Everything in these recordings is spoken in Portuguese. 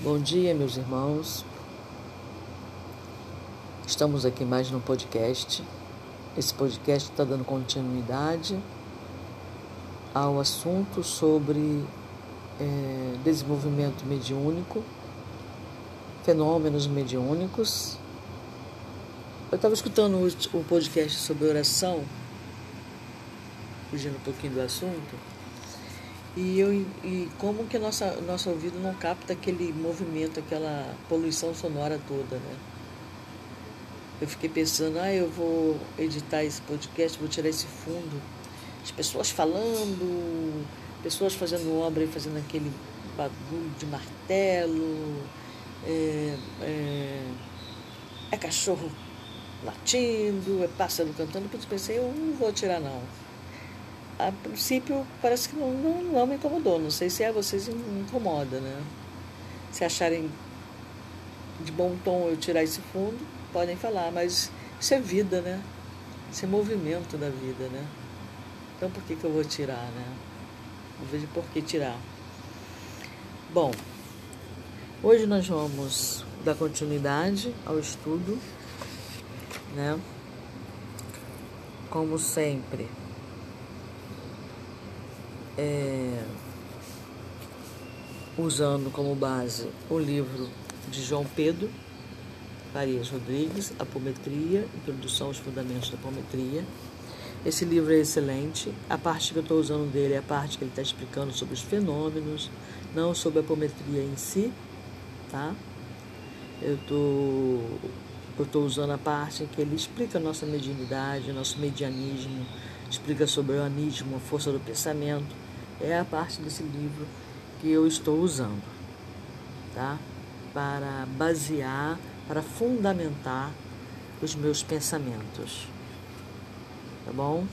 Bom dia, meus irmãos. Estamos aqui mais no podcast. Esse podcast está dando continuidade ao assunto sobre é, desenvolvimento mediúnico, fenômenos mediúnicos. Eu estava escutando o podcast sobre oração, fugindo um pouquinho do assunto, e, eu, e como que nossa, nosso ouvido não capta aquele movimento, aquela poluição sonora toda, né? Eu fiquei pensando, ah, eu vou editar esse podcast, vou tirar esse fundo. As pessoas falando, pessoas fazendo obra e fazendo aquele bagulho de martelo, é, é, é cachorro latindo, é pássaro cantando. Eu pensei, eu não vou tirar não. A princípio parece que não, não, não me incomodou. Não sei se é vocês incomoda, né? Se acharem de bom tom eu tirar esse fundo, podem falar, mas isso é vida, né? Isso é movimento da vida, né? Então por que, que eu vou tirar, né? Não vejo por que tirar. Bom, hoje nós vamos dar continuidade ao estudo, né? Como sempre, é, usando como base o livro de João Pedro Farias Rodrigues, Apometria, Introdução aos Fundamentos da Apometria. Esse livro é excelente. A parte que eu estou usando dele é a parte que ele está explicando sobre os fenômenos, não sobre a apometria em si, tá? Eu tô, estou usando a parte em que ele explica a nossa mediunidade, nosso medianismo, explica sobre o anismo, a força do pensamento. É a parte desse livro que eu estou usando, tá? Para basear para fundamentar os meus pensamentos. Tá bom?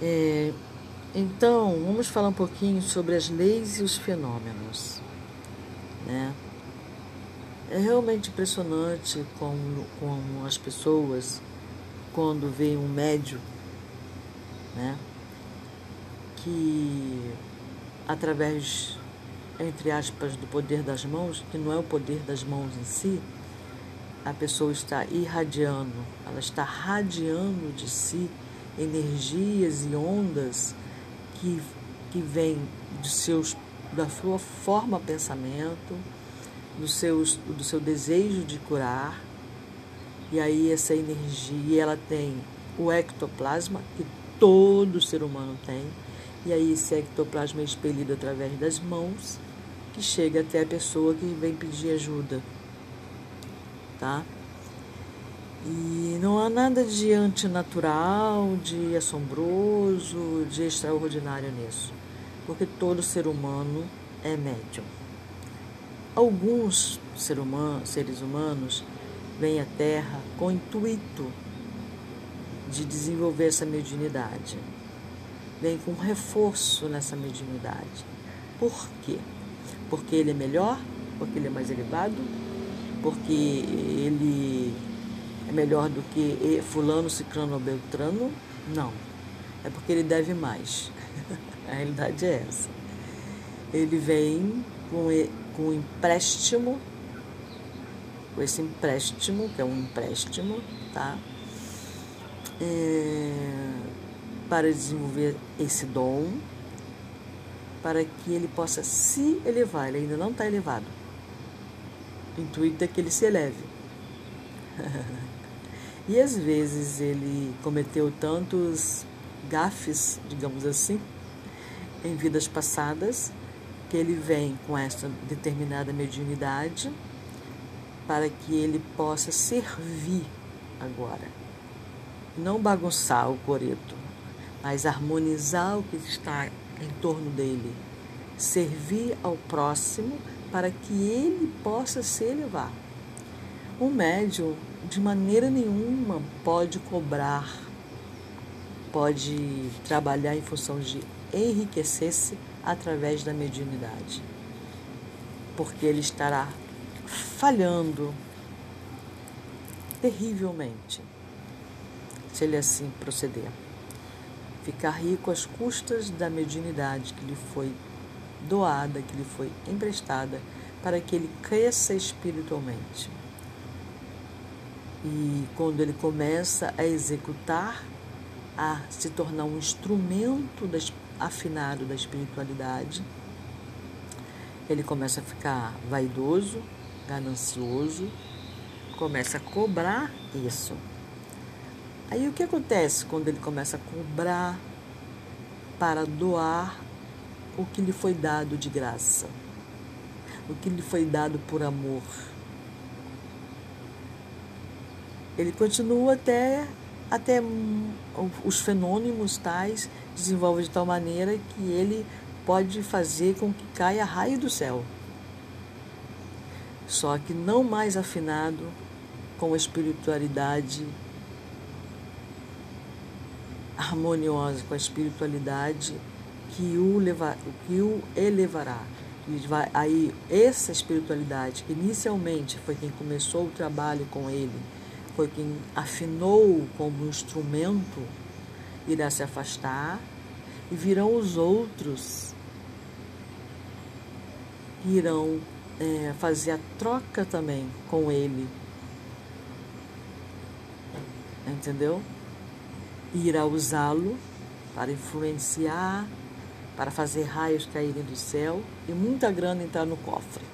É, então, vamos falar um pouquinho sobre as leis e os fenômenos. Né? É realmente impressionante como, como as pessoas, quando veem um médio, né, que através entre aspas, do poder das mãos, que não é o poder das mãos em si, a pessoa está irradiando, ela está radiando de si energias e ondas que, que vêm de seus, da sua forma pensamento, do, seus, do seu desejo de curar. E aí essa energia ela tem o ectoplasma, que todo ser humano tem, e aí esse ectoplasma é expelido através das mãos que chega até a pessoa que vem pedir ajuda, tá? E não há nada de antinatural, de assombroso, de extraordinário nisso, porque todo ser humano é médium. Alguns ser humano, seres humanos vêm à Terra com o intuito de desenvolver essa mediunidade, vêm com reforço nessa mediunidade. Por quê? porque ele é melhor, porque ele é mais elevado, porque ele é melhor do que fulano, ciclano ou beltrano. Não. É porque ele deve mais. A realidade é essa. Ele vem com, com empréstimo, com esse empréstimo, que é um empréstimo, tá? É, para desenvolver esse dom, para que ele possa se elevar. Ele ainda não está elevado. O intuito é que ele se eleve. e às vezes ele cometeu tantos gafes, digamos assim, em vidas passadas, que ele vem com esta determinada mediunidade para que ele possa servir agora. Não bagunçar o coreto, mas harmonizar o que está em torno dele, servir ao próximo para que ele possa se elevar. O médium, de maneira nenhuma, pode cobrar, pode trabalhar em função de enriquecer-se através da mediunidade, porque ele estará falhando terrivelmente se ele assim proceder ficar rico às custas da mediunidade que lhe foi doada, que lhe foi emprestada, para que ele cresça espiritualmente. E quando ele começa a executar, a se tornar um instrumento afinado da espiritualidade, ele começa a ficar vaidoso, ganancioso, começa a cobrar isso. Aí o que acontece quando ele começa a cobrar para doar o que lhe foi dado de graça, o que lhe foi dado por amor? Ele continua até, até os fenômenos tais desenvolvem de tal maneira que ele pode fazer com que caia raio do céu. Só que não mais afinado com a espiritualidade harmoniosa, com a espiritualidade que o, leva, que o elevará. Vai, aí, essa espiritualidade, que inicialmente foi quem começou o trabalho com ele, foi quem afinou como instrumento, irá se afastar e virão os outros que irão é, fazer a troca também com ele. Entendeu? Irá usá-lo para influenciar, para fazer raios caírem do céu e muita grana entrar no cofre.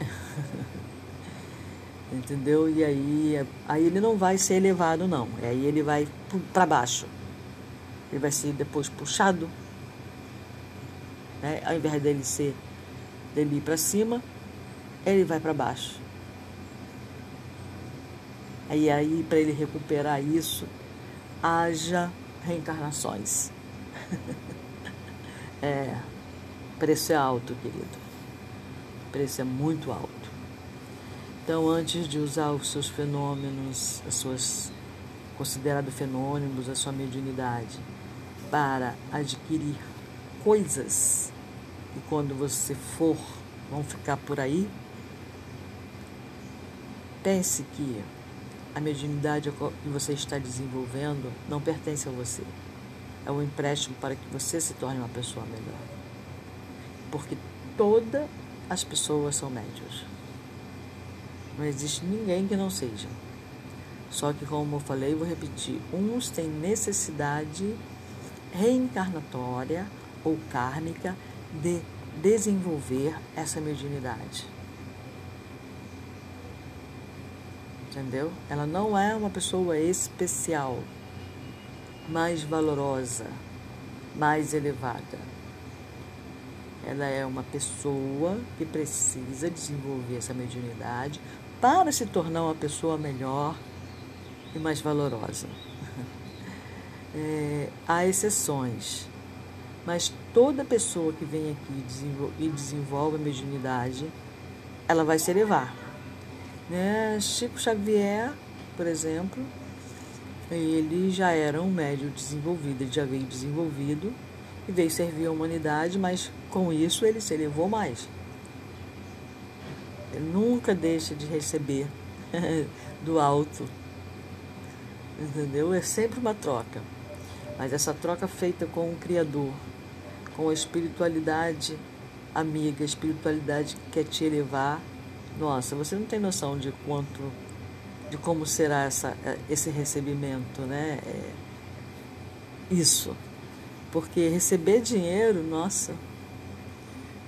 Entendeu? E aí, aí ele não vai ser elevado, não. Aí ele vai para baixo. Ele vai ser depois puxado. Né? Ao invés dele ser dele ir para cima, ele vai para baixo. Aí, aí para ele recuperar isso, haja reencarnações. é, preço é alto, querido. Preço é muito alto. Então, antes de usar os seus fenômenos, as suas considerados fenômenos, a sua mediunidade, para adquirir coisas e quando você for, vão ficar por aí, pense que a mediunidade que você está desenvolvendo não pertence a você. É um empréstimo para que você se torne uma pessoa melhor. Porque todas as pessoas são médios. Não existe ninguém que não seja. Só que, como eu falei, vou repetir: uns têm necessidade reencarnatória ou kármica de desenvolver essa mediunidade. Entendeu? Ela não é uma pessoa especial, mais valorosa, mais elevada. Ela é uma pessoa que precisa desenvolver essa mediunidade para se tornar uma pessoa melhor e mais valorosa. É, há exceções mas toda pessoa que vem aqui e desenvolve a mediunidade, ela vai se elevar. Né? Chico Xavier, por exemplo, ele já era um médium desenvolvido, ele já veio desenvolvido e veio servir a humanidade, mas com isso ele se elevou mais. Ele nunca deixa de receber do alto. Entendeu? É sempre uma troca. Mas essa troca feita com o Criador, com a espiritualidade amiga, a espiritualidade que quer te elevar. Nossa, você não tem noção de quanto, de como será essa, esse recebimento, né? É isso. Porque receber dinheiro, nossa,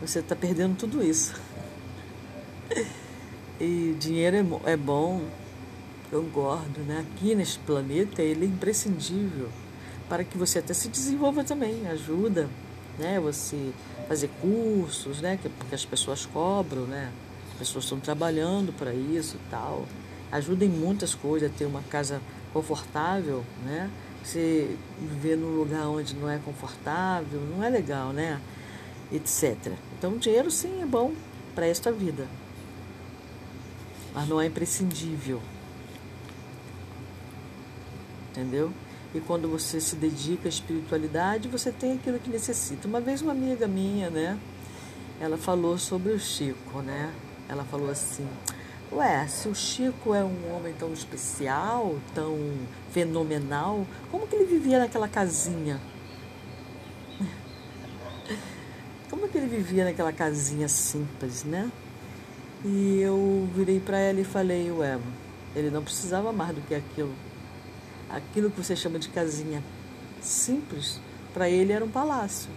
você está perdendo tudo isso. E dinheiro é, é bom, eu gordo, né? Aqui neste planeta ele é imprescindível para que você até se desenvolva também, ajuda né? Você fazer cursos, né? Porque as pessoas cobram, né? As pessoas estão trabalhando para isso e tal. Ajuda em muitas coisas, ter uma casa confortável, né? Você viver num lugar onde não é confortável, não é legal, né? Etc. Então, dinheiro sim é bom para esta vida, mas não é imprescindível. Entendeu? E quando você se dedica à espiritualidade, você tem aquilo que necessita. Uma vez uma amiga minha, né? Ela falou sobre o Chico, né? Ela falou assim: Ué, se o Chico é um homem tão especial, tão fenomenal, como que ele vivia naquela casinha? como que ele vivia naquela casinha simples, né? E eu virei para ela e falei, ué, ele não precisava mais do que aquilo. Aquilo que você chama de casinha simples, para ele era um palácio.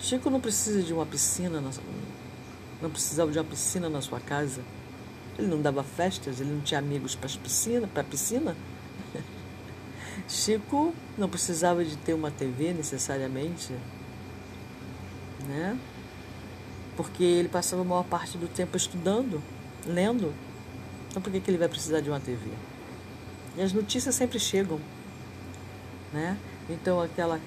Chico não precisa de uma piscina, não precisava de uma piscina na sua casa. Ele não dava festas, ele não tinha amigos para piscina, para piscina. Chico não precisava de ter uma TV necessariamente, né? Porque ele passava a maior parte do tempo estudando, lendo. Então por que, que ele vai precisar de uma TV? E as notícias sempre chegam, né? Então aquela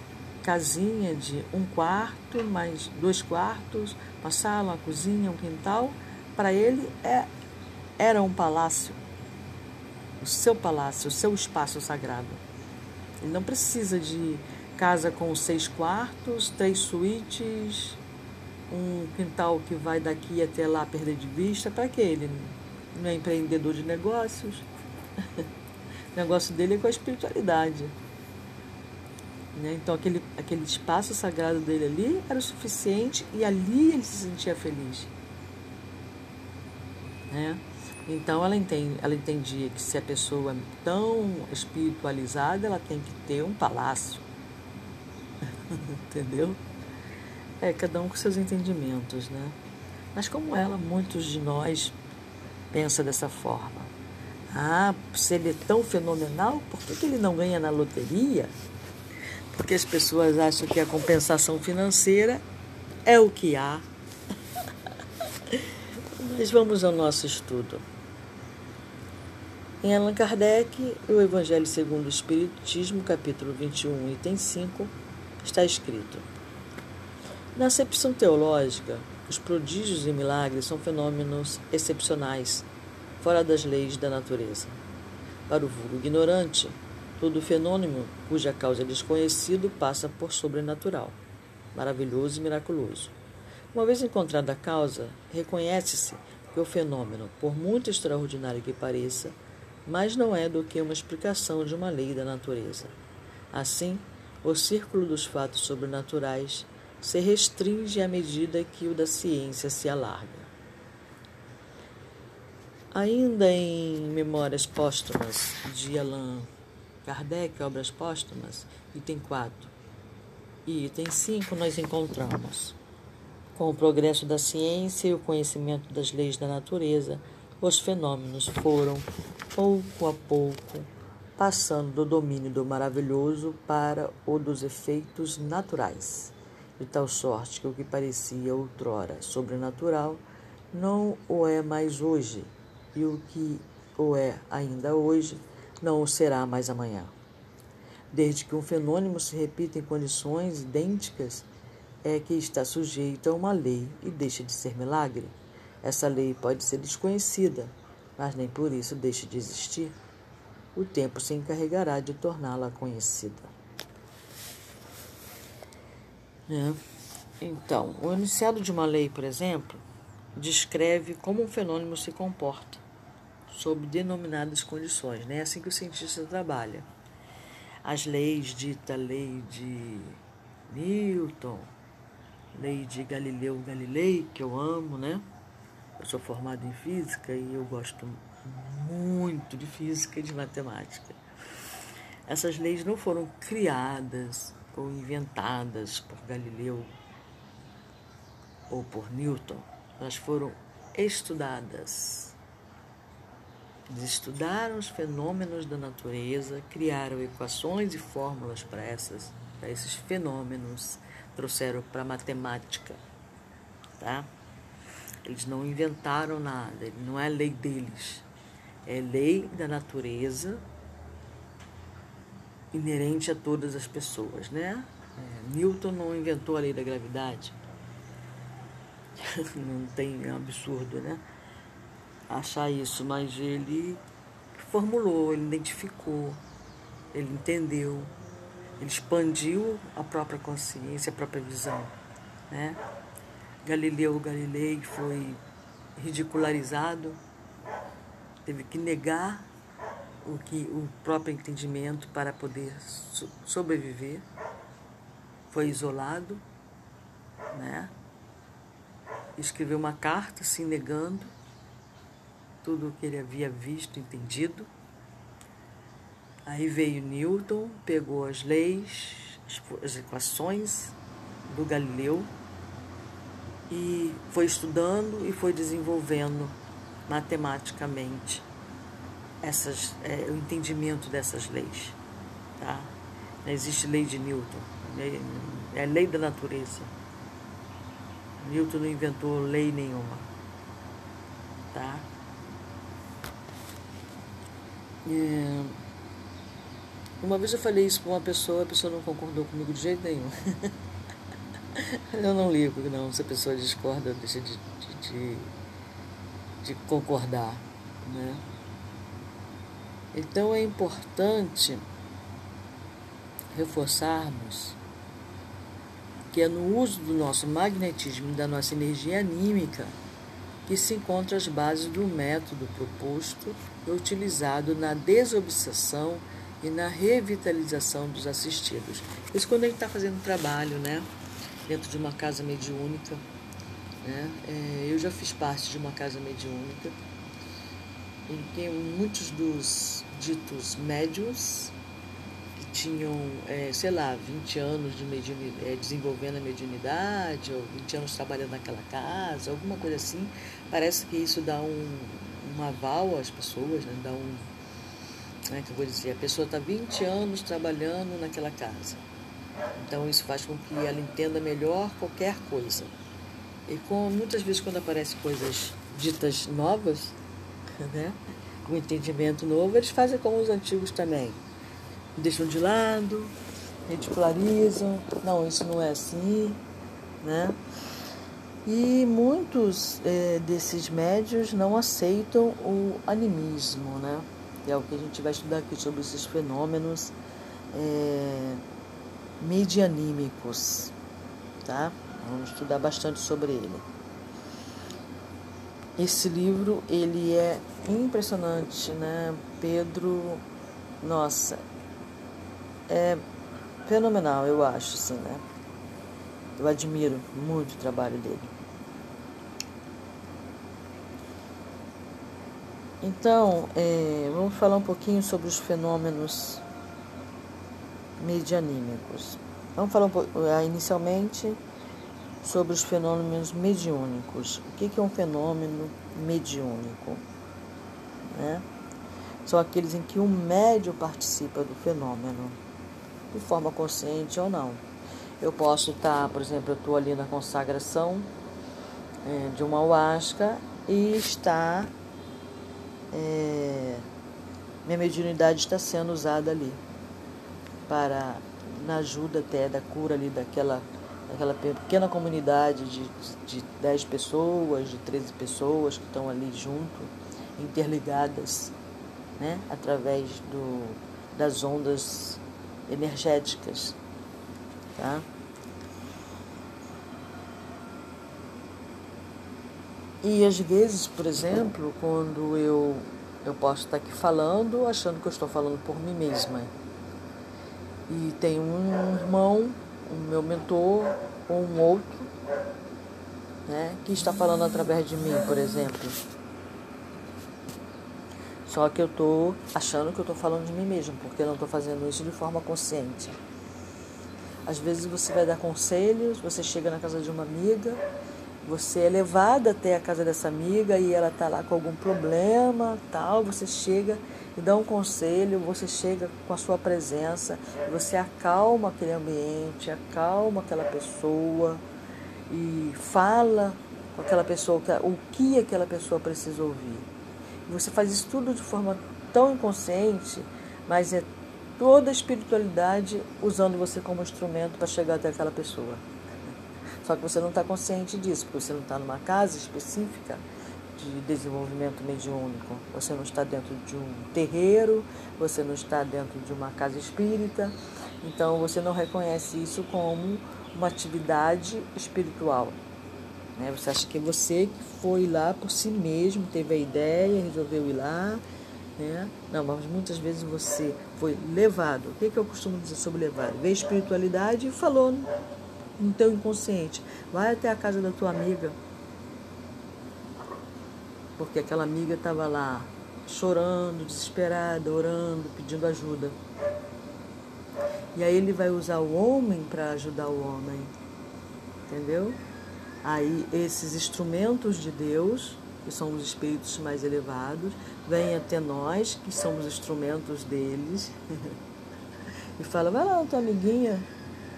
casinha de um quarto, mais dois quartos, uma sala, uma cozinha, um quintal, para ele é, era um palácio. O seu palácio, o seu espaço sagrado. Ele não precisa de casa com seis quartos, três suítes, um quintal que vai daqui até lá perder de vista. Para que ele não é empreendedor de negócios? o negócio dele é com a espiritualidade. Né? Então, aquele, aquele espaço sagrado dele ali era o suficiente e ali ele se sentia feliz. Né? Então, ela, entende, ela entendia que se a pessoa é tão espiritualizada, ela tem que ter um palácio. Entendeu? É, cada um com seus entendimentos, né? Mas como ela, muitos de nós pensa dessa forma. Ah, se ele é tão fenomenal, por que, que ele não ganha na loteria? Porque as pessoas acham que a compensação financeira é o que há. Mas vamos ao nosso estudo. Em Allan Kardec, o Evangelho segundo o Espiritismo, capítulo 21, item 5, está escrito: Na acepção teológica, os prodígios e milagres são fenômenos excepcionais, fora das leis da natureza. Para o vulgo ignorante, Todo fenômeno cuja causa é desconhecido passa por sobrenatural, maravilhoso e miraculoso. Uma vez encontrada a causa, reconhece-se que o fenômeno, por muito extraordinário que pareça, mais não é do que uma explicação de uma lei da natureza. Assim, o círculo dos fatos sobrenaturais se restringe à medida que o da ciência se alarga. Ainda em Memórias Póstumas de Alain Kardec, Obras Póstumas, item 4. E item 5 nós encontramos. Com o progresso da ciência e o conhecimento das leis da natureza, os fenômenos foram, pouco a pouco, passando do domínio do maravilhoso para o dos efeitos naturais, de tal sorte que o que parecia outrora sobrenatural não o é mais hoje, e o que o é ainda hoje não o será mais amanhã. Desde que um fenômeno se repita em condições idênticas, é que está sujeito a uma lei e deixa de ser milagre. Essa lei pode ser desconhecida, mas nem por isso deixa de existir. O tempo se encarregará de torná-la conhecida. É. Então, o enunciado de uma lei, por exemplo, descreve como um fenômeno se comporta sob denominadas condições. Né? É assim que o cientista trabalha. As leis, dita lei de Newton, lei de Galileu Galilei, que eu amo, né? Eu sou formado em física e eu gosto muito de física e de matemática. Essas leis não foram criadas ou inventadas por Galileu ou por Newton, elas foram estudadas eles estudaram os fenômenos da natureza, criaram equações e fórmulas para, essas, para esses fenômenos, trouxeram para a matemática. Tá? Eles não inventaram nada, não é lei deles. É lei da natureza inerente a todas as pessoas, né? É, Newton não inventou a lei da gravidade. não tem, é um absurdo, né? Achar isso, mas ele formulou, ele identificou, ele entendeu, ele expandiu a própria consciência, a própria visão. Né? Galileu Galilei foi ridicularizado, teve que negar o, que, o próprio entendimento para poder sobreviver, foi isolado, né? escreveu uma carta se negando tudo o que ele havia visto, entendido. Aí veio Newton, pegou as leis, as equações do Galileu e foi estudando e foi desenvolvendo matematicamente essas, é, o entendimento dessas leis. Tá? Não existe lei de Newton, é lei da natureza. Newton não inventou lei nenhuma. Tá? É, uma vez eu falei isso com uma pessoa, a pessoa não concordou comigo de jeito nenhum. eu não ligo, não, se a pessoa discorda, deixa de, de, de, de concordar. Né? Então é importante reforçarmos que é no uso do nosso magnetismo e da nossa energia anímica que se encontram as bases do método proposto utilizado na desobsessão e na revitalização dos assistidos. Isso quando a gente está fazendo trabalho, né? Dentro de uma casa mediúnica. Né? É, eu já fiz parte de uma casa mediúnica em que muitos dos ditos médios tinham, é, sei lá, 20 anos de mediunidade, é, desenvolvendo a mediunidade, ou 20 anos trabalhando naquela casa, alguma coisa assim. Parece que isso dá um, um aval às pessoas, né? dá um. Né, que eu vou dizer, a pessoa está 20 anos trabalhando naquela casa. Então isso faz com que ela entenda melhor qualquer coisa. E com, muitas vezes quando aparecem coisas ditas novas, né, um entendimento novo, eles fazem como os antigos também deixam de lado, ridicularizam, não, isso não é assim, né? E muitos é, desses médios não aceitam o animismo, né? É o que a gente vai estudar aqui sobre esses fenômenos é, medianímicos, tá? Vamos estudar bastante sobre ele. Esse livro, ele é impressionante, né? Pedro, nossa, é fenomenal, eu acho, sim, né? Eu admiro muito o trabalho dele. Então, é, vamos falar um pouquinho sobre os fenômenos medianímicos. Vamos falar um ah, inicialmente sobre os fenômenos mediúnicos. O que é um fenômeno mediúnico? Né? São aqueles em que o médio participa do fenômeno de forma consciente ou não. Eu posso estar, por exemplo, eu estou ali na consagração é, de uma huasca e está. É, minha mediunidade está sendo usada ali para na ajuda até da cura ali daquela, daquela pequena comunidade de, de 10 pessoas, de 13 pessoas que estão ali junto, interligadas, né, através do, das ondas energéticas. Tá? E às vezes, por exemplo, quando eu, eu posso estar aqui falando, achando que eu estou falando por mim mesma. E tem um irmão, um meu mentor, ou um outro, né, que está falando através de mim, por exemplo. Só que eu estou achando que eu estou falando de mim mesmo, porque eu não estou fazendo isso de forma consciente. Às vezes você vai dar conselhos, você chega na casa de uma amiga, você é levada até a casa dessa amiga e ela está lá com algum problema, tal, você chega e dá um conselho, você chega com a sua presença, você acalma aquele ambiente, acalma aquela pessoa e fala com aquela pessoa o que aquela pessoa precisa ouvir. Você faz isso tudo de forma tão inconsciente, mas é toda a espiritualidade usando você como instrumento para chegar até aquela pessoa. Só que você não está consciente disso, porque você não está numa casa específica de desenvolvimento mediúnico. Você não está dentro de um terreiro, você não está dentro de uma casa espírita. Então você não reconhece isso como uma atividade espiritual. Né? Você acha que é você que foi lá por si mesmo, teve a ideia, resolveu ir lá. Né? Não, mas muitas vezes você foi levado. O que, que eu costumo dizer sobre levado? Veio espiritualidade e falou no teu inconsciente. Vai até a casa da tua amiga. porque aquela amiga estava lá chorando, desesperada, orando, pedindo ajuda. E aí ele vai usar o homem para ajudar o homem. Entendeu? Aí esses instrumentos de Deus, que são os espíritos mais elevados, vêm até nós, que somos instrumentos deles, e fala, vai lá, tua amiguinha,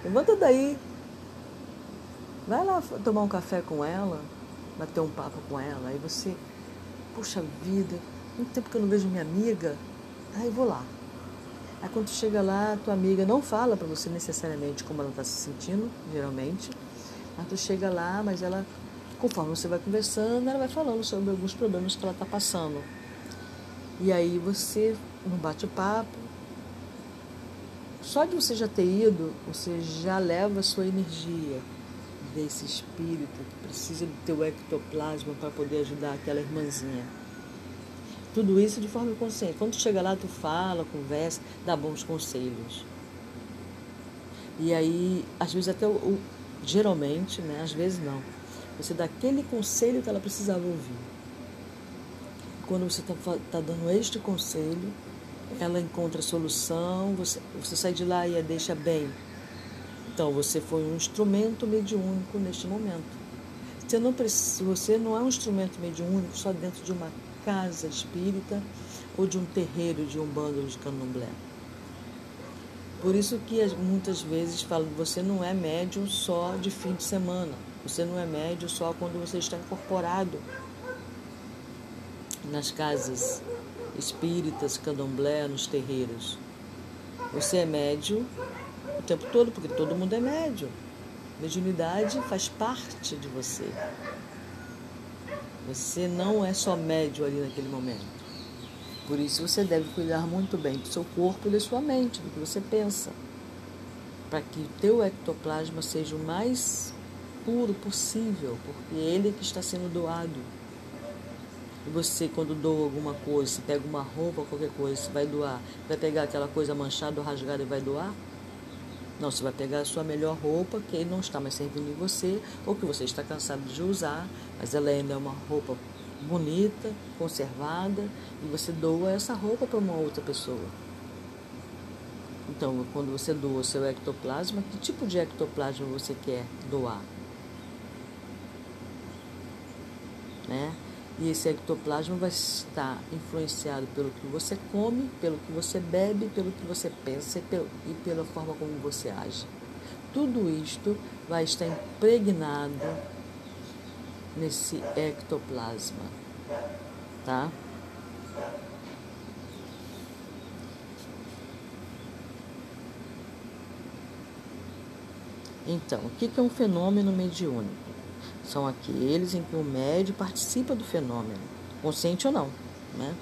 levanta daí, vai lá tomar um café com ela, bater um papo com ela. Aí você, puxa vida, muito tempo que eu não vejo minha amiga, aí vou lá. Aí quando chega lá, tua amiga não fala para você necessariamente como ela está se sentindo, geralmente. Mas tu chega lá, mas ela, conforme você vai conversando, ela vai falando sobre alguns problemas que ela está passando. E aí você, no bate-papo, só de você já ter ido, você já leva a sua energia desse espírito que precisa do teu ectoplasma para poder ajudar aquela irmãzinha. Tudo isso de forma consciente. Quando tu chega lá, tu fala, conversa, dá bons conselhos. E aí, às vezes até o, geralmente, né, às vezes não. Você dá aquele conselho que ela precisava ouvir. Quando você está tá dando este conselho, ela encontra a solução, você, você sai de lá e a deixa bem. Então, você foi um instrumento mediúnico neste momento. Você não, precisa, você não é um instrumento mediúnico só dentro de uma casa espírita ou de um terreiro de um bando de candomblé. Por isso que muitas vezes que você não é médium só de fim de semana. Você não é médium só quando você está incorporado nas casas espíritas, candomblé, nos terreiros. Você é médium o tempo todo, porque todo mundo é médium. Mediunidade faz parte de você. Você não é só médio ali naquele momento. Por isso você deve cuidar muito bem do seu corpo e da sua mente, do que você pensa, para que o teu ectoplasma seja o mais puro possível, porque é ele que está sendo doado. Você, quando doa alguma coisa, se pega uma roupa, qualquer coisa, você vai doar, vai pegar aquela coisa manchada ou rasgada e vai doar? Não, você vai pegar a sua melhor roupa, que não está mais servindo em você, ou que você está cansado de usar, mas ela ainda é uma roupa bonita, conservada, e você doa essa roupa para uma outra pessoa. Então, quando você doa o seu ectoplasma, que tipo de ectoplasma você quer doar? Né? E esse ectoplasma vai estar influenciado pelo que você come, pelo que você bebe, pelo que você pensa e pela forma como você age. Tudo isto vai estar impregnado nesse ectoplasma, tá? Então, o que é um fenômeno mediúnico? São aqueles em que o médio participa do fenômeno, consciente ou não, né?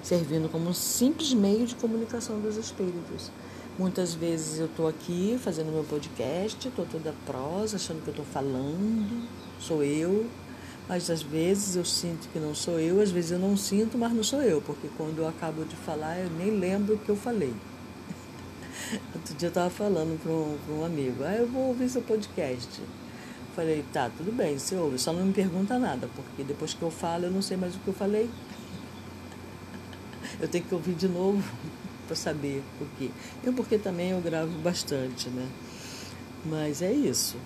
servindo como um simples meio de comunicação dos espíritos. Muitas vezes eu estou aqui fazendo meu podcast, estou toda prosa, achando que eu estou falando, sou eu, mas às vezes eu sinto que não sou eu, às vezes eu não sinto, mas não sou eu, porque quando eu acabo de falar eu nem lembro o que eu falei. Outro dia eu estava falando para um, um amigo, ah, eu vou ouvir seu podcast. Falei, tá, tudo bem, você ouve, só não me pergunta nada, porque depois que eu falo eu não sei mais o que eu falei. Eu tenho que ouvir de novo para saber o quê. E porque também eu gravo bastante, né? Mas é isso.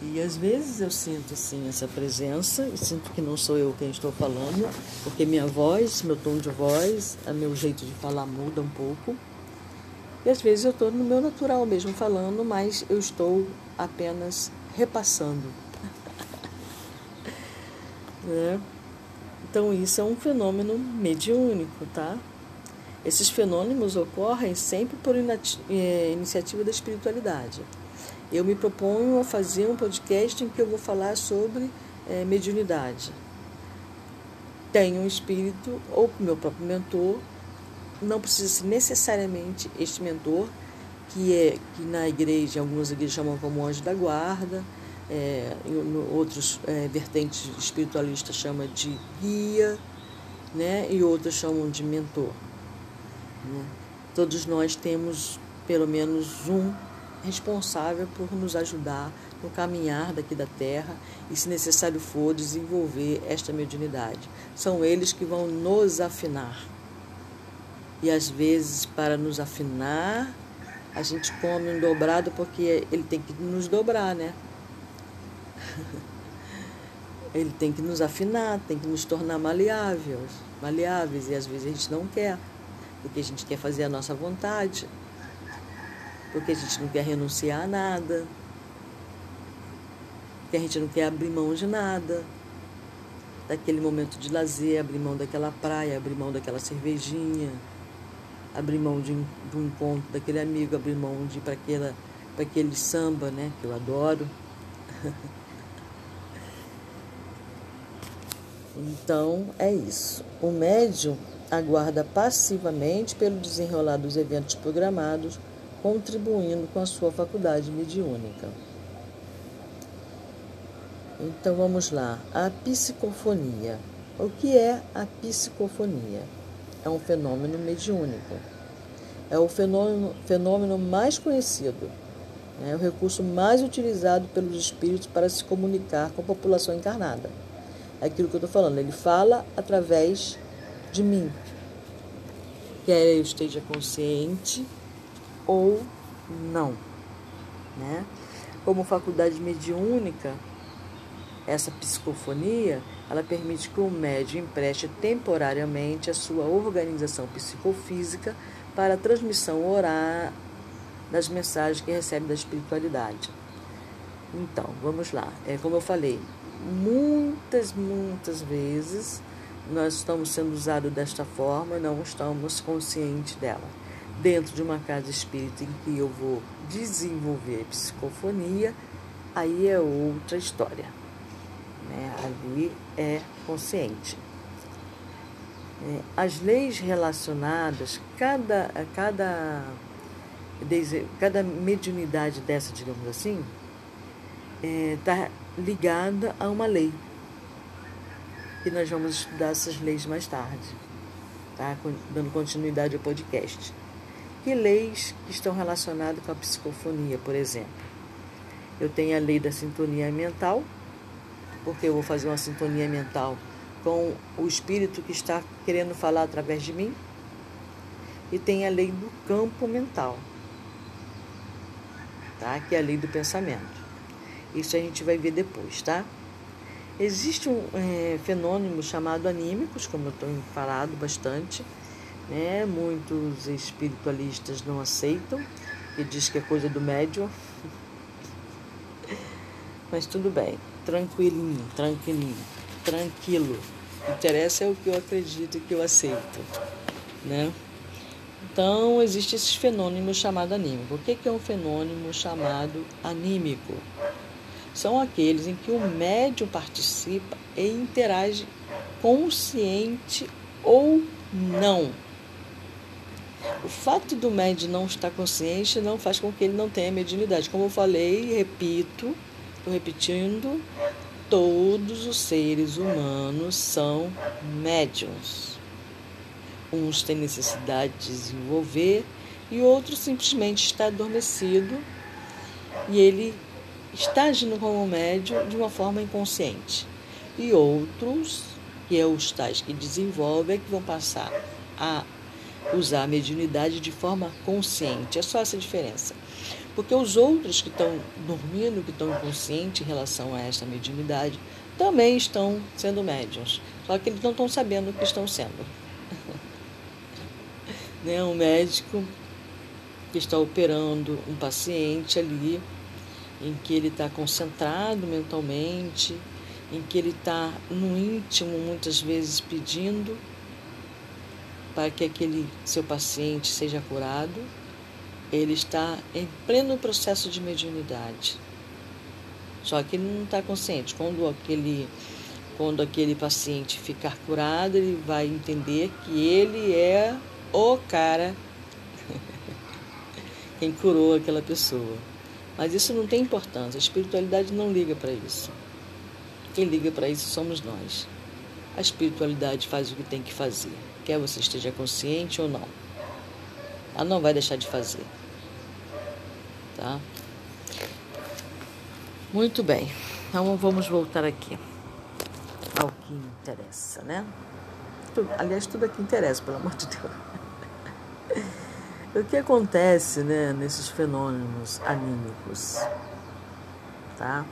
E às vezes eu sinto assim essa presença, eu sinto que não sou eu quem estou falando, porque minha voz, meu tom de voz, meu jeito de falar muda um pouco. E às vezes eu estou no meu natural mesmo falando, mas eu estou apenas repassando. né? Então, isso é um fenômeno mediúnico, tá? Esses fenômenos ocorrem sempre por eh, iniciativa da espiritualidade. Eu me proponho a fazer um podcast em que eu vou falar sobre é, mediunidade. Tenho um espírito ou meu próprio mentor, não precisa ser necessariamente este mentor, que é que na igreja, algumas igrejas chamam como anjo da guarda, é, em outros é, vertentes espiritualistas chamam de guia, né, e outros chamam de mentor. Né? Todos nós temos pelo menos um responsável por nos ajudar no caminhar daqui da terra e, se necessário for, desenvolver esta mediunidade. São eles que vão nos afinar. E às vezes, para nos afinar, a gente come um dobrado porque ele tem que nos dobrar, né? Ele tem que nos afinar, tem que nos tornar maleáveis, maleáveis, e às vezes a gente não quer, porque a gente quer fazer a nossa vontade, porque a gente não quer renunciar a nada, porque a gente não quer abrir mão de nada, daquele momento de lazer, abrir mão daquela praia, abrir mão daquela cervejinha, abrir mão de, de um encontro daquele amigo, abrir mão de ir para aquele samba, né, que eu adoro. Então, é isso. O médium aguarda passivamente pelo desenrolar dos eventos programados, contribuindo com a sua faculdade mediúnica. Então vamos lá. A psicofonia. O que é a psicofonia? É um fenômeno mediúnico. É o fenômeno, fenômeno mais conhecido. É o recurso mais utilizado pelos espíritos para se comunicar com a população encarnada é aquilo que eu estou falando. Ele fala através de mim. Quer eu esteja consciente ou não. Né? Como faculdade mediúnica, essa psicofonia, ela permite que o médium empreste temporariamente a sua organização psicofísica para a transmissão oral das mensagens que recebe da espiritualidade. Então, vamos lá. É como eu falei, muitas, muitas vezes nós estamos sendo usados desta forma, não estamos conscientes dela. Dentro de uma casa espírita em que eu vou desenvolver psicofonia, aí é outra história. Né? Ali é consciente. É, as leis relacionadas, cada, cada, cada mediunidade dessa, digamos assim, está é, ligada a uma lei. E nós vamos estudar essas leis mais tarde, tá? dando continuidade ao podcast. Que leis que estão relacionadas com a psicofonia, por exemplo? Eu tenho a lei da sintonia mental, porque eu vou fazer uma sintonia mental com o espírito que está querendo falar através de mim. E tem a lei do campo mental, tá? que é a lei do pensamento. Isso a gente vai ver depois, tá? Existe um é, fenômeno chamado anímicos, como eu tenho falado bastante, né? Muitos espiritualistas não aceitam e diz que é coisa do médium. Mas tudo bem, tranquilinho, tranquilinho, tranquilo. Interessa é o que eu acredito e que eu aceito, né? Então, existe esse fenômeno chamado anímico. O que é um fenômeno chamado anímico? são aqueles em que o médium participa e interage consciente ou não. O fato do médium não estar consciente não faz com que ele não tenha mediunidade. Como eu falei, repito, estou repetindo, todos os seres humanos são médiums. Uns têm necessidade de desenvolver e outros simplesmente está adormecido e ele está agindo como médio de uma forma inconsciente. E outros, que é os tais que desenvolvem, é que vão passar a usar a mediunidade de forma consciente. É só essa diferença. Porque os outros que estão dormindo, que estão inconscientes em relação a essa mediunidade, também estão sendo médiums. Só que eles não estão sabendo o que estão sendo. né? Um médico que está operando um paciente ali em que ele está concentrado mentalmente, em que ele está no íntimo muitas vezes pedindo para que aquele seu paciente seja curado, ele está em pleno processo de mediunidade. Só que ele não está consciente. Quando aquele, quando aquele paciente ficar curado, ele vai entender que ele é o cara quem curou aquela pessoa. Mas isso não tem importância, a espiritualidade não liga para isso. Quem liga para isso somos nós. A espiritualidade faz o que tem que fazer, quer você esteja consciente ou não. Ela não vai deixar de fazer. Tá? Muito bem, então vamos voltar aqui ao que interessa, né? Aliás, tudo aqui interessa, pelo amor de Deus. o que acontece, né, nesses fenômenos anímicos, tá?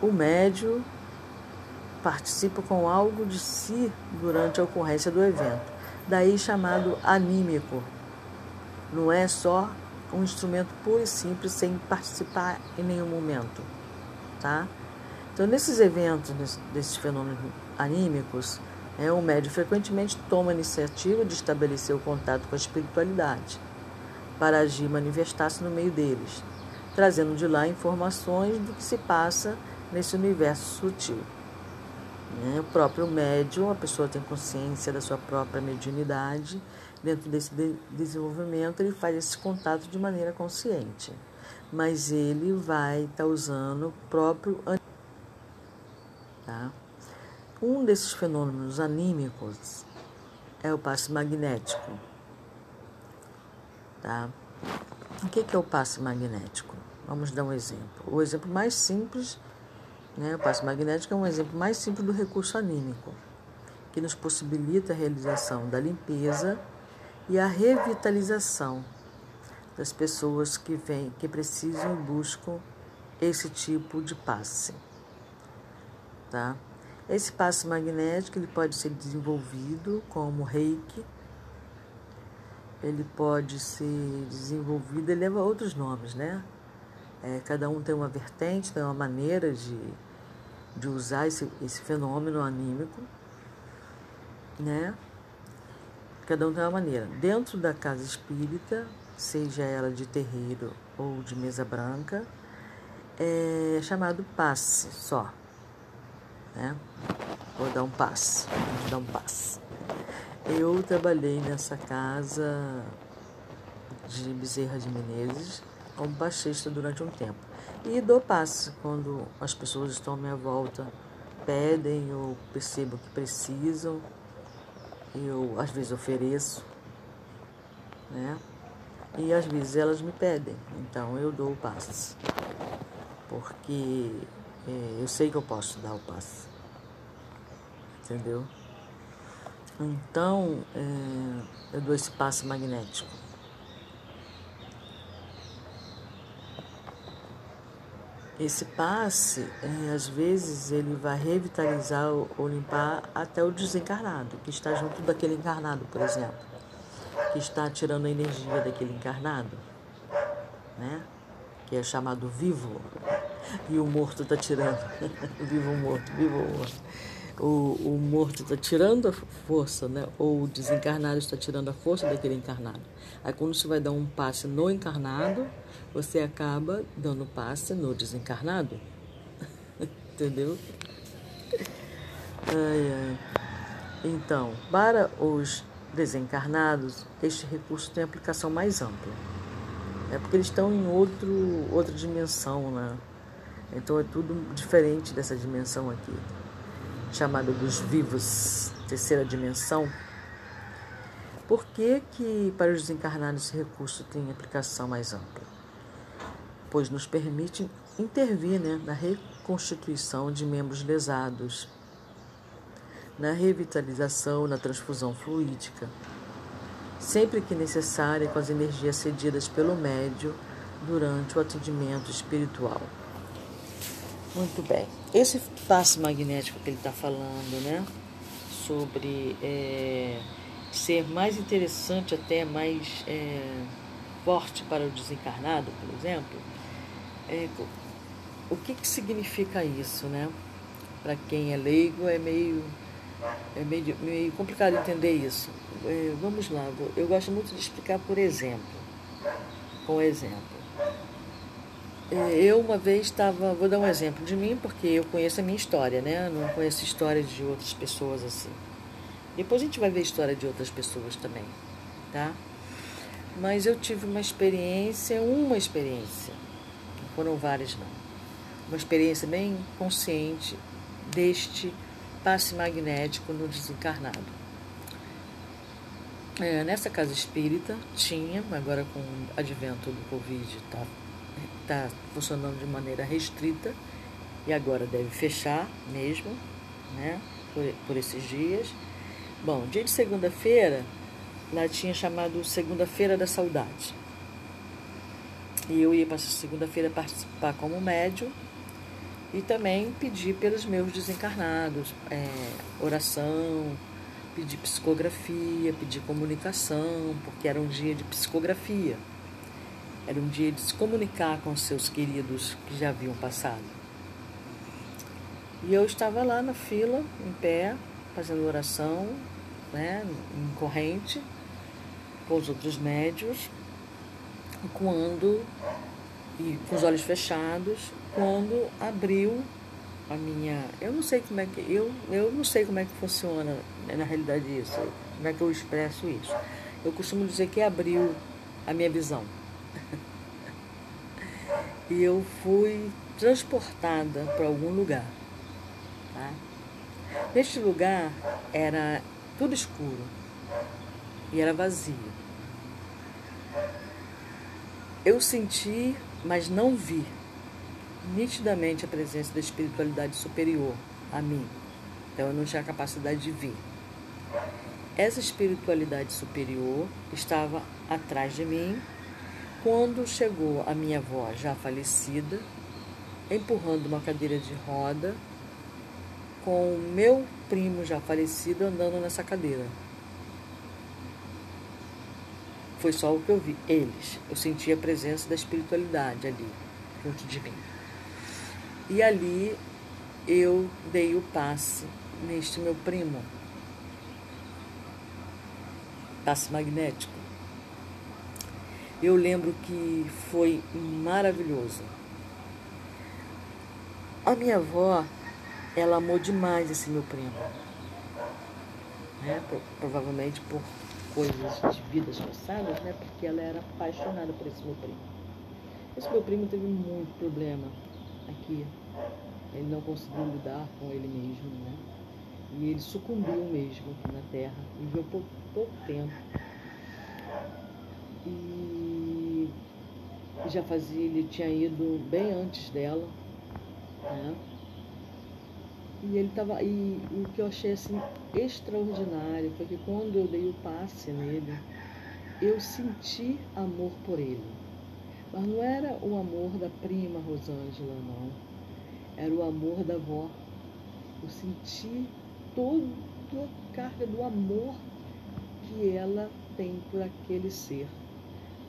O médio participa com algo de si durante a ocorrência do evento, daí chamado anímico. Não é só um instrumento puro e simples sem participar em nenhum momento, tá? Então, nesses eventos, desses fenômenos anímicos, é, o médium frequentemente toma a iniciativa de estabelecer o contato com a espiritualidade para agir manifestar-se no meio deles, trazendo de lá informações do que se passa nesse universo sutil. É, o próprio médium, a pessoa tem consciência da sua própria mediunidade dentro desse de desenvolvimento, ele faz esse contato de maneira consciente. Mas ele vai estar tá usando o próprio. Tá? Um desses fenômenos anímicos é o passe magnético. Tá? O que é o passe magnético? Vamos dar um exemplo. O exemplo mais simples, né, o passe magnético é um exemplo mais simples do recurso anímico, que nos possibilita a realização da limpeza e a revitalização das pessoas que vêm, que precisam e buscam esse tipo de passe. Tá? Esse passe magnético ele pode ser desenvolvido como reiki, ele pode ser desenvolvido, ele leva outros nomes, né? É, cada um tem uma vertente, tem uma maneira de, de usar esse, esse fenômeno anímico, né? Cada um tem uma maneira. Dentro da casa espírita, seja ela de terreiro ou de mesa branca, é chamado passe só. Né? Vou dar um passe. Vamos dar um passe. Eu trabalhei nessa casa de Bezerra de Menezes como baixista durante um tempo. E dou passe quando as pessoas estão à minha volta, pedem ou percebo que precisam eu às vezes ofereço, né? E às vezes elas me pedem, então eu dou o passe, porque é, eu sei que eu posso dar o passe, entendeu? Então é, eu dou esse passe magnético. Esse passe, é, às vezes, ele vai revitalizar ou limpar até o desencarnado, que está junto daquele encarnado, por exemplo, que está tirando a energia daquele encarnado, né? que é chamado vivo, e o morto está tirando. vivo morto, vivo morto. O, o morto está tirando a força, né? ou o desencarnado está tirando a força daquele encarnado. Aí quando você vai dar um passe no encarnado, você acaba dando passe no desencarnado. Entendeu? Ai, ai. Então, para os desencarnados, este recurso tem aplicação mais ampla. É porque eles estão em outro, outra dimensão, né? Então é tudo diferente dessa dimensão aqui, chamada dos vivos, terceira dimensão. Por que, que para os desencarnados esse recurso tem aplicação mais ampla? pois nos permite intervir né, na reconstituição de membros lesados, na revitalização, na transfusão fluídica, sempre que necessária com as energias cedidas pelo médio durante o atendimento espiritual. Muito bem. Esse passe magnético que ele está falando, né? Sobre é, ser mais interessante, até mais é, forte para o desencarnado, por exemplo, é, o que, que significa isso, né? Para quem é leigo é meio, é meio, meio complicado entender isso. É, vamos lá, eu gosto muito de explicar por exemplo. Com exemplo. É, eu uma vez estava, vou dar um exemplo de mim, porque eu conheço a minha história, né? Não conheço história de outras pessoas assim. Depois a gente vai ver a história de outras pessoas também, tá? Mas eu tive uma experiência, uma experiência foram várias não. Uma experiência bem consciente deste passe magnético no desencarnado. É, nessa casa espírita tinha, agora com o advento do Covid está está funcionando de maneira restrita e agora deve fechar mesmo, né? Por, por esses dias. Bom, dia de segunda-feira, lá tinha chamado Segunda-feira da Saudade. E eu ia para segunda-feira participar como médium e também pedir pelos meus desencarnados, é, oração, pedir psicografia, pedir comunicação, porque era um dia de psicografia. Era um dia de se comunicar com seus queridos que já haviam passado. E eu estava lá na fila, em pé, fazendo oração, né, em corrente, com os outros médios, quando, e com os olhos fechados, quando abriu a minha. Eu não sei como é que. Eu, eu não sei como é que funciona né, na realidade isso, como é que eu expresso isso. Eu costumo dizer que abriu a minha visão. e eu fui transportada para algum lugar. Tá? Neste lugar era tudo escuro e era vazio. Eu senti, mas não vi nitidamente a presença da espiritualidade superior a mim. Então eu não tinha capacidade de ver. Essa espiritualidade superior estava atrás de mim quando chegou a minha avó já falecida, empurrando uma cadeira de roda, com o meu primo já falecido andando nessa cadeira. Foi só o que eu vi, eles. Eu senti a presença da espiritualidade ali, junto de mim. E ali eu dei o passe neste meu primo. Passe magnético. Eu lembro que foi maravilhoso. A minha avó, ela amou demais esse meu primo. Né? Provavelmente por coisas de vidas passadas, né? Porque ela era apaixonada por esse meu primo. Esse meu primo teve muito problema aqui. Ele não conseguiu lidar com ele mesmo, né? E ele sucumbiu mesmo na Terra. Viveu por pouco tempo. E já fazia, ele tinha ido bem antes dela, né? E ele tava. E o que eu achei assim extraordinário foi que quando eu dei o passe nele, eu senti amor por ele. Mas não era o amor da prima Rosângela, não. Era o amor da avó. Eu senti toda a carga do amor que ela tem por aquele ser.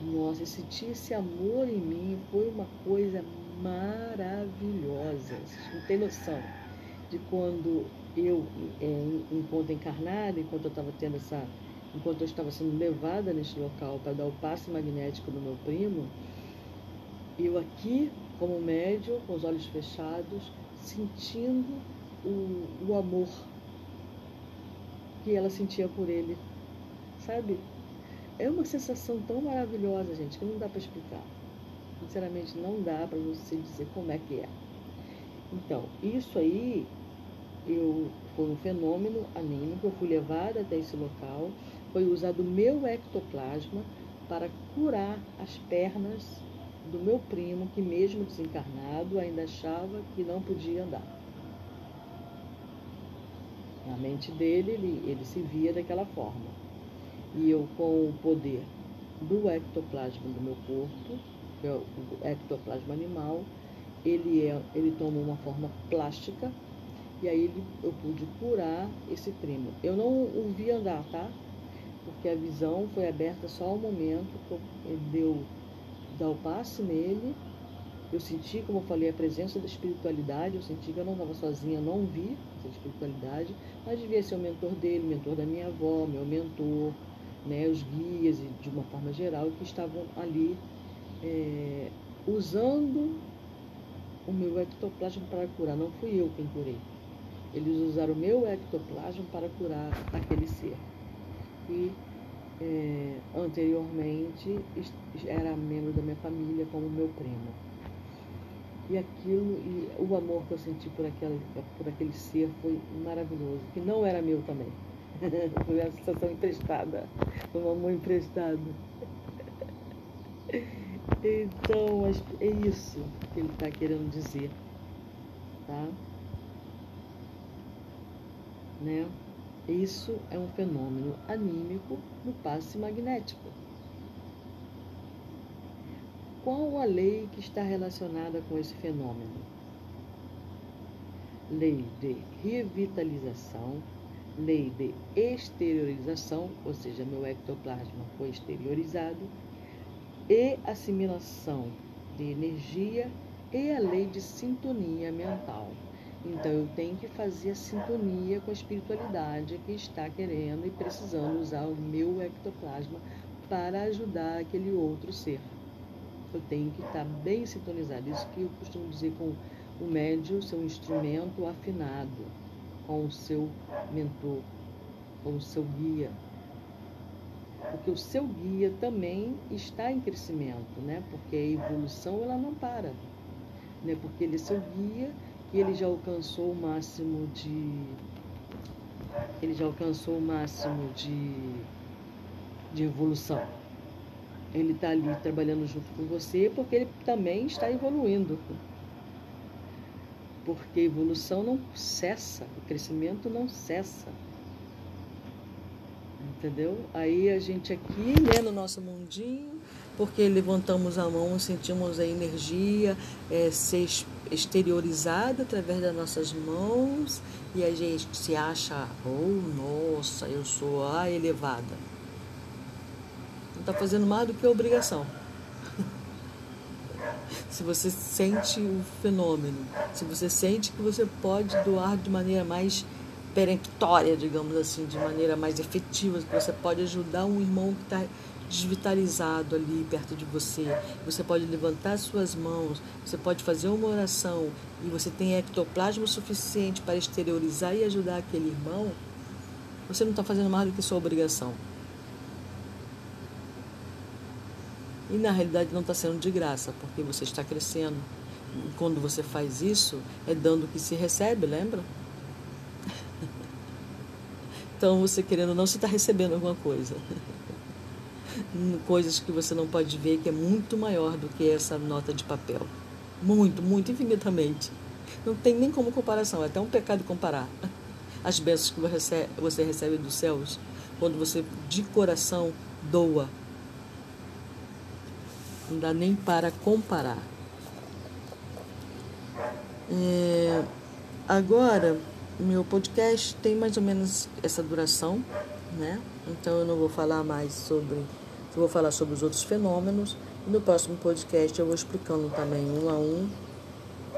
Nossa, sentir esse amor em mim foi uma coisa maravilhosa. Vocês não tem noção de quando eu, é, enquanto encarnada, enquanto eu estava tendo essa. Enquanto eu estava sendo levada neste local para dar o passe magnético do meu primo, eu aqui, como médio, com os olhos fechados, sentindo o, o amor que ela sentia por ele, sabe? É uma sensação tão maravilhosa, gente, que não dá para explicar. Sinceramente, não dá para você dizer como é que é. Então, isso aí eu, foi um fenômeno anímico, eu fui levada até esse local, foi usado o meu ectoplasma para curar as pernas do meu primo, que mesmo desencarnado ainda achava que não podia andar. Na mente dele, ele, ele se via daquela forma. E eu, com o poder do ectoplasma do meu corpo, que é o ectoplasma animal, ele, é, ele toma uma forma plástica e aí ele, eu pude curar esse primo. Eu não o vi andar, tá? Porque a visão foi aberta só ao momento que ele deu dar o passe nele. Eu senti, como eu falei, a presença da espiritualidade. Eu senti que eu não estava sozinha, não vi essa espiritualidade, mas devia ser o mentor dele, mentor da minha avó, meu mentor, né, os guias, de uma forma geral, que estavam ali é, usando o meu ectoplasma para curar. Não fui eu quem curei. Eles usaram o meu ectoplasma para curar aquele ser. E é, anteriormente era membro da minha família como meu primo. E aquilo, e o amor que eu senti por aquele, por aquele ser foi maravilhoso, que não era meu também. foi uma sensação emprestada, amor emprestado. Então, é isso que ele está querendo dizer, tá? Né? Isso é um fenômeno anímico no passe magnético. Qual a lei que está relacionada com esse fenômeno? Lei de revitalização, lei de exteriorização, ou seja, meu ectoplasma foi exteriorizado, e assimilação de energia e a lei de sintonia mental. Então eu tenho que fazer a sintonia com a espiritualidade que está querendo e precisando usar o meu ectoplasma para ajudar aquele outro ser. Eu tenho que estar bem sintonizado. Isso que eu costumo dizer com o médium, seu instrumento afinado com o seu mentor, com o seu guia. Porque o seu guia também está em crescimento, né? Porque a evolução ela não para. Né? Porque ele é seu guia e ele já alcançou o máximo de ele já alcançou o máximo de, de evolução. Ele está ali trabalhando junto com você porque ele também está evoluindo. Porque a evolução não cessa, o crescimento não cessa. Entendeu? Aí a gente aqui, né, no nosso mundinho, porque levantamos a mão, sentimos a energia é, ser exteriorizada através das nossas mãos e a gente se acha, oh, nossa, eu sou a elevada. Não está fazendo mais do que obrigação. Se você sente o fenômeno, se você sente que você pode doar de maneira mais peremptória, digamos assim, de maneira mais efetiva, que você pode ajudar um irmão que está desvitalizado ali perto de você. Você pode levantar suas mãos, você pode fazer uma oração e você tem ectoplasma suficiente para exteriorizar e ajudar aquele irmão. Você não está fazendo mais do que sua obrigação. E na realidade não está sendo de graça, porque você está crescendo. E quando você faz isso, é dando o que se recebe, lembra? Então você querendo não, você está recebendo alguma coisa. coisas que você não pode ver que é muito maior do que essa nota de papel. Muito, muito, infinitamente. Não tem nem como comparação, é até um pecado comparar. As bênçãos que você recebe dos céus, quando você de coração doa. Não dá nem para comparar. É, agora, meu podcast tem mais ou menos essa duração, né? Então eu não vou falar mais sobre. Eu vou falar sobre os outros fenômenos. No próximo podcast eu vou explicando também um a um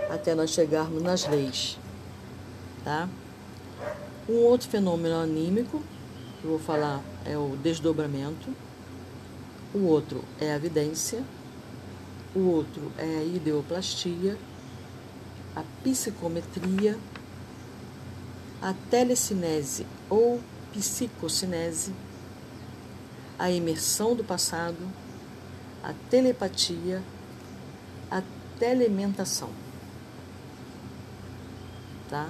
até nós chegarmos nas leis. Tá? Um outro fenômeno anímico que eu vou falar é o desdobramento. O outro é a vidência. O outro é a ideoplastia, a psicometria, a telecinese ou psicocinese, a imersão do passado, a telepatia, a telementação. Tá?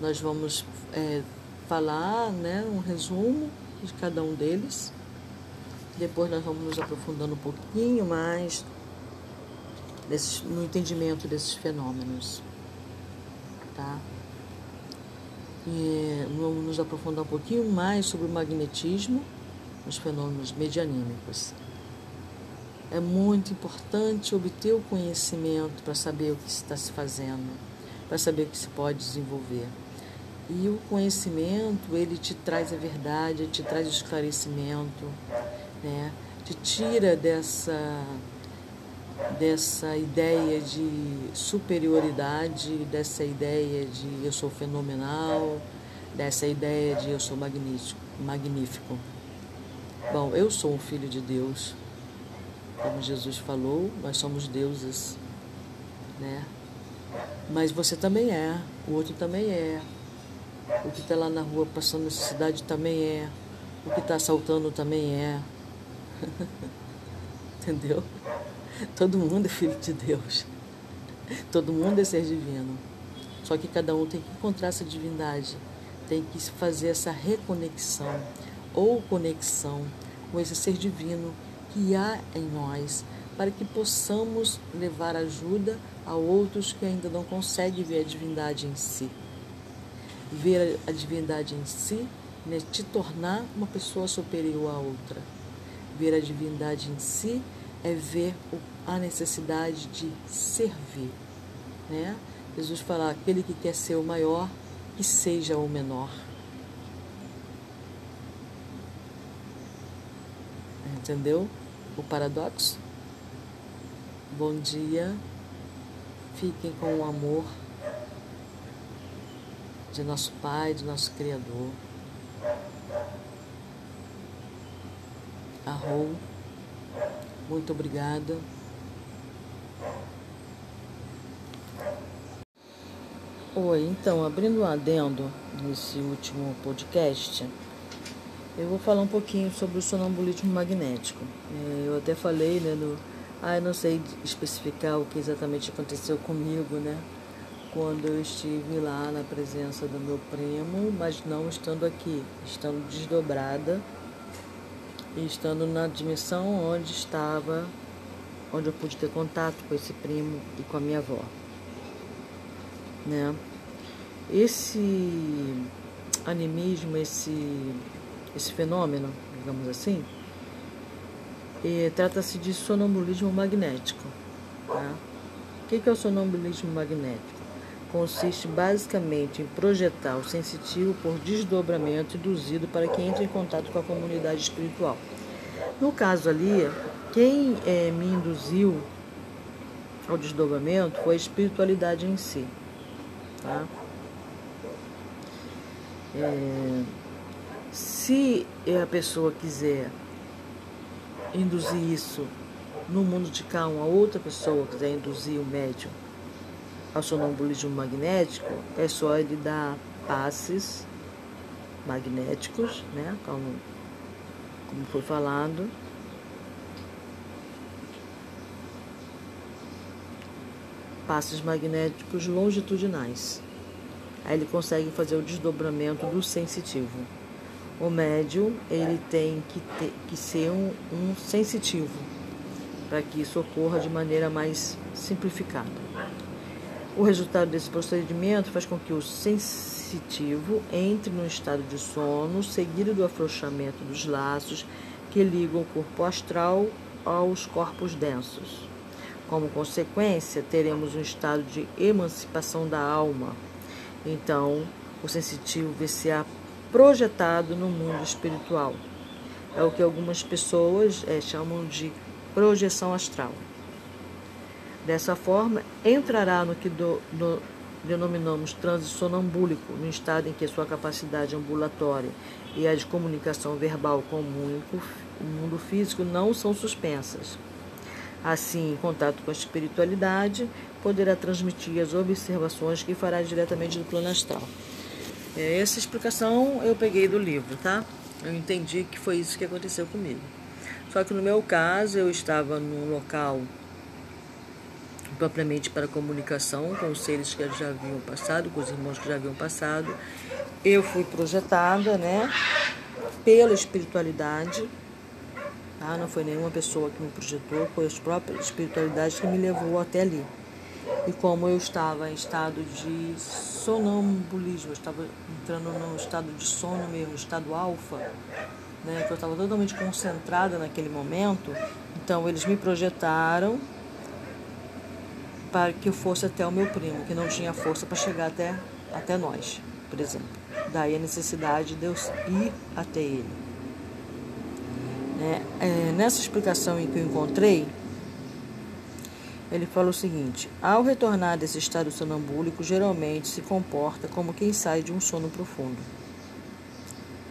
Nós vamos é, falar né, um resumo de cada um deles. Depois nós vamos nos aprofundando um pouquinho mais desses, no entendimento desses fenômenos. Tá? E vamos nos aprofundar um pouquinho mais sobre o magnetismo, os fenômenos medianímicos. É muito importante obter o conhecimento para saber o que está se fazendo, para saber o que se pode desenvolver. E o conhecimento, ele te traz a verdade, te traz o esclarecimento, né? te tira dessa dessa ideia de superioridade, dessa ideia de eu sou fenomenal, dessa ideia de eu sou magnífico. magnífico. Bom, eu sou um filho de Deus. Como Jesus falou, nós somos deuses, né? Mas você também é, o outro também é. O que está lá na rua passando necessidade também é. O que está assaltando também é. Entendeu? Todo mundo é filho de Deus. Todo mundo é ser divino. Só que cada um tem que encontrar essa divindade, tem que fazer essa reconexão ou conexão com esse ser divino que há em nós para que possamos levar ajuda a outros que ainda não conseguem ver a divindade em si. Ver a divindade em si é te tornar uma pessoa superior à outra. Ver a divindade em si é ver a necessidade de servir. Né? Jesus fala: aquele que quer ser o maior, que seja o menor. Entendeu o paradoxo? Bom dia. Fiquem com o amor de nosso Pai, de nosso Criador. Arrou, muito obrigada. Oi, então, abrindo um adendo nesse último podcast, eu vou falar um pouquinho sobre o sonambulismo magnético. É, eu até falei, né, no, ah, eu não sei especificar o que exatamente aconteceu comigo, né, quando eu estive lá na presença do meu primo, mas não estando aqui, estando desdobrada e estando na dimensão onde estava, onde eu pude ter contato com esse primo e com a minha avó né? Esse animismo, esse, esse fenômeno, digamos assim, é, trata-se de sonambulismo magnético. Tá? O que é o sonambulismo magnético? Consiste basicamente em projetar o sensitivo por desdobramento induzido para que entre em contato com a comunidade espiritual. No caso ali, quem é, me induziu ao desdobramento foi a espiritualidade em si. Tá? É, se a pessoa quiser induzir isso no mundo de cá, uma outra pessoa quiser induzir o médium ao sonambulismo magnético, é só ele dar passes magnéticos, né? Como, como foi falado. passes magnéticos longitudinais. Aí ele consegue fazer o desdobramento do sensitivo. O médium ele tem que, ter, que ser um, um sensitivo para que isso ocorra de maneira mais simplificada. O resultado desse procedimento faz com que o sensitivo entre no estado de sono, seguido do afrouxamento dos laços que ligam o corpo astral aos corpos densos. Como consequência, teremos um estado de emancipação da alma. Então, o sensitivo vê-se projetado no mundo espiritual. É o que algumas pessoas é, chamam de projeção astral. Dessa forma, entrará no que do, no, denominamos transe sonambúlico, no estado em que sua capacidade ambulatória e a de comunicação verbal com o mundo físico não são suspensas. Assim, em contato com a espiritualidade, poderá transmitir as observações que fará diretamente do plano astral. É, essa explicação eu peguei do livro, tá? Eu entendi que foi isso que aconteceu comigo. Só que no meu caso, eu estava num local propriamente para comunicação com os seres que já haviam passado, com os irmãos que já haviam passado. Eu fui projetada, né, pela espiritualidade Tá? Não foi nenhuma pessoa que me projetou, foi a própria espiritualidade que me levou até ali. E como eu estava em estado de sonambulismo, eu estava entrando no estado de sono mesmo, estado alfa, né, que eu estava totalmente concentrada naquele momento, então eles me projetaram para que eu fosse até o meu primo, que não tinha força para chegar até, até nós, por exemplo. Daí a necessidade de eu ir até ele. É, é, nessa explicação em que eu encontrei, ele fala o seguinte: ao retornar desse estado sonambúlico, geralmente se comporta como quem sai de um sono profundo.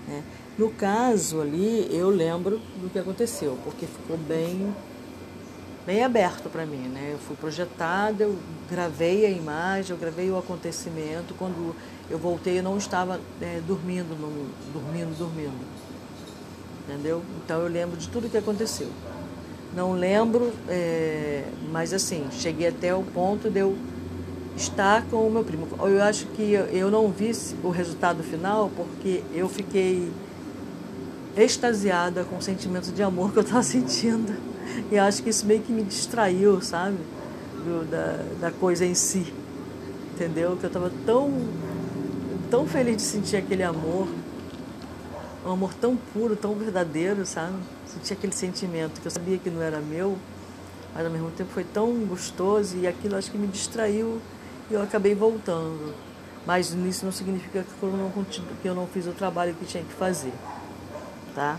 Né? No caso ali, eu lembro do que aconteceu, porque ficou bem, bem aberto para mim. Né? Eu fui projetada, eu gravei a imagem, eu gravei o acontecimento. Quando eu voltei, eu não estava é, dormindo, no, dormindo, dormindo entendeu? Então eu lembro de tudo que aconteceu. Não lembro, é, mas assim, cheguei até o ponto de eu estar com o meu primo. Eu acho que eu não vi o resultado final porque eu fiquei extasiada com o sentimento de amor que eu estava sentindo. E acho que isso meio que me distraiu, sabe? Do, da, da coisa em si. Entendeu? Que eu estava tão, tão feliz de sentir aquele amor. Um amor tão puro, tão verdadeiro, sabe? Sentir aquele sentimento que eu sabia que não era meu, mas ao mesmo tempo foi tão gostoso e aquilo acho que me distraiu e eu acabei voltando. Mas isso não significa que eu não, que eu não fiz o trabalho que tinha que fazer, tá?